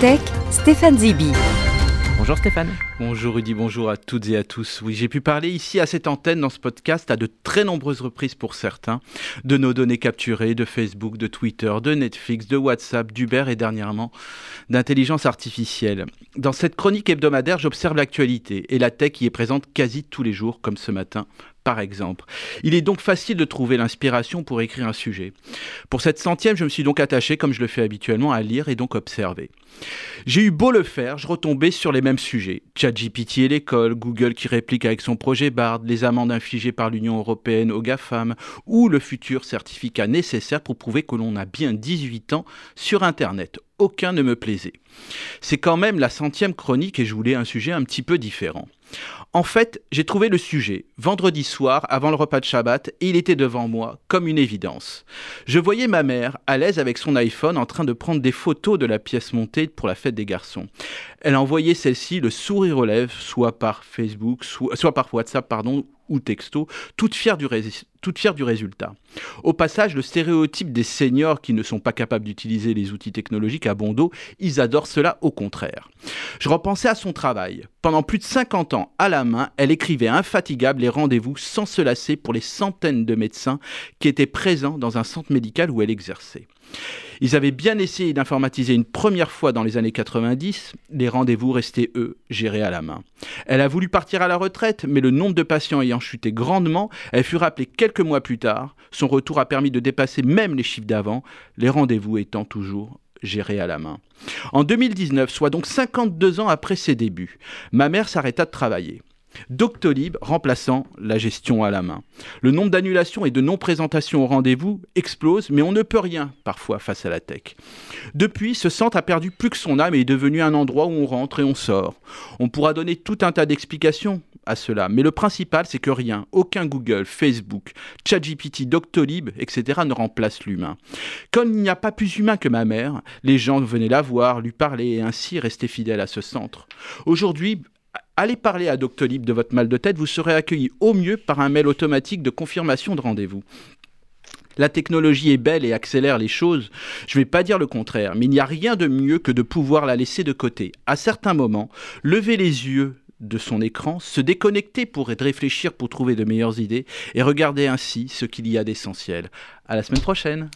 Tech, Stéphane Zibi. Bonjour Stéphane. Bonjour Rudy, bonjour à toutes et à tous. Oui, j'ai pu parler ici à cette antenne dans ce podcast à de très nombreuses reprises pour certains de nos données capturées de Facebook, de Twitter, de Netflix, de WhatsApp, d'Uber et dernièrement d'intelligence artificielle. Dans cette chronique hebdomadaire, j'observe l'actualité et la tech y est présente quasi tous les jours comme ce matin par exemple. Il est donc facile de trouver l'inspiration pour écrire un sujet. Pour cette centième, je me suis donc attaché, comme je le fais habituellement, à lire et donc observer. J'ai eu beau le faire, je retombais sur les mêmes sujets. ChatGPT et l'école, Google qui réplique avec son projet BARD, les amendes infligées par l'Union européenne aux GAFAM, ou le futur certificat nécessaire pour prouver que l'on a bien 18 ans sur Internet. Aucun ne me plaisait. C'est quand même la centième chronique et je voulais un sujet un petit peu différent. En fait, j'ai trouvé le sujet vendredi soir avant le repas de Shabbat et il était devant moi comme une évidence. Je voyais ma mère à l'aise avec son iPhone en train de prendre des photos de la pièce montée pour la fête des garçons. Elle envoyait celle-ci le sourire aux lèvres, soit par Facebook, soit, soit par WhatsApp, pardon, ou texto, toute fière, du toute fière du résultat. Au passage, le stéréotype des seniors qui ne sont pas capables d'utiliser les outils technologiques à bon dos, ils adorent cela au contraire. Je repensais à son travail. Pendant plus de 50 ans, à la main, elle écrivait infatigable les rendez-vous sans se lasser pour les centaines de médecins qui étaient présents dans un centre médical où elle exerçait. Ils avaient bien essayé d'informatiser une première fois dans les années 90, les rendez-vous restaient, eux, gérés à la main. Elle a voulu partir à la retraite, mais le nombre de patients ayant chuté grandement, elle fut rappelée quelques mois plus tard. Son retour a permis de dépasser même les chiffres d'avant, les rendez-vous étant toujours gérés à la main. En 2019, soit donc 52 ans après ses débuts, ma mère s'arrêta de travailler. Doctolib remplaçant la gestion à la main. Le nombre d'annulations et de non-présentations au rendez-vous explose, mais on ne peut rien parfois face à la tech. Depuis, ce centre a perdu plus que son âme et est devenu un endroit où on rentre et on sort. On pourra donner tout un tas d'explications à cela, mais le principal c'est que rien, aucun Google, Facebook, ChatGPT, Doctolib, etc. ne remplace l'humain. Comme il n'y a pas plus humain que ma mère, les gens venaient la voir, lui parler et ainsi rester fidèles à ce centre. Aujourd'hui, allez parler à Doctolib de votre mal de tête, vous serez accueilli au mieux par un mail automatique de confirmation de rendez-vous. La technologie est belle et accélère les choses, je ne vais pas dire le contraire, mais il n'y a rien de mieux que de pouvoir la laisser de côté. À certains moments, lever les yeux de son écran, se déconnecter pour réfléchir pour trouver de meilleures idées et regarder ainsi ce qu'il y a d'essentiel. À la semaine prochaine.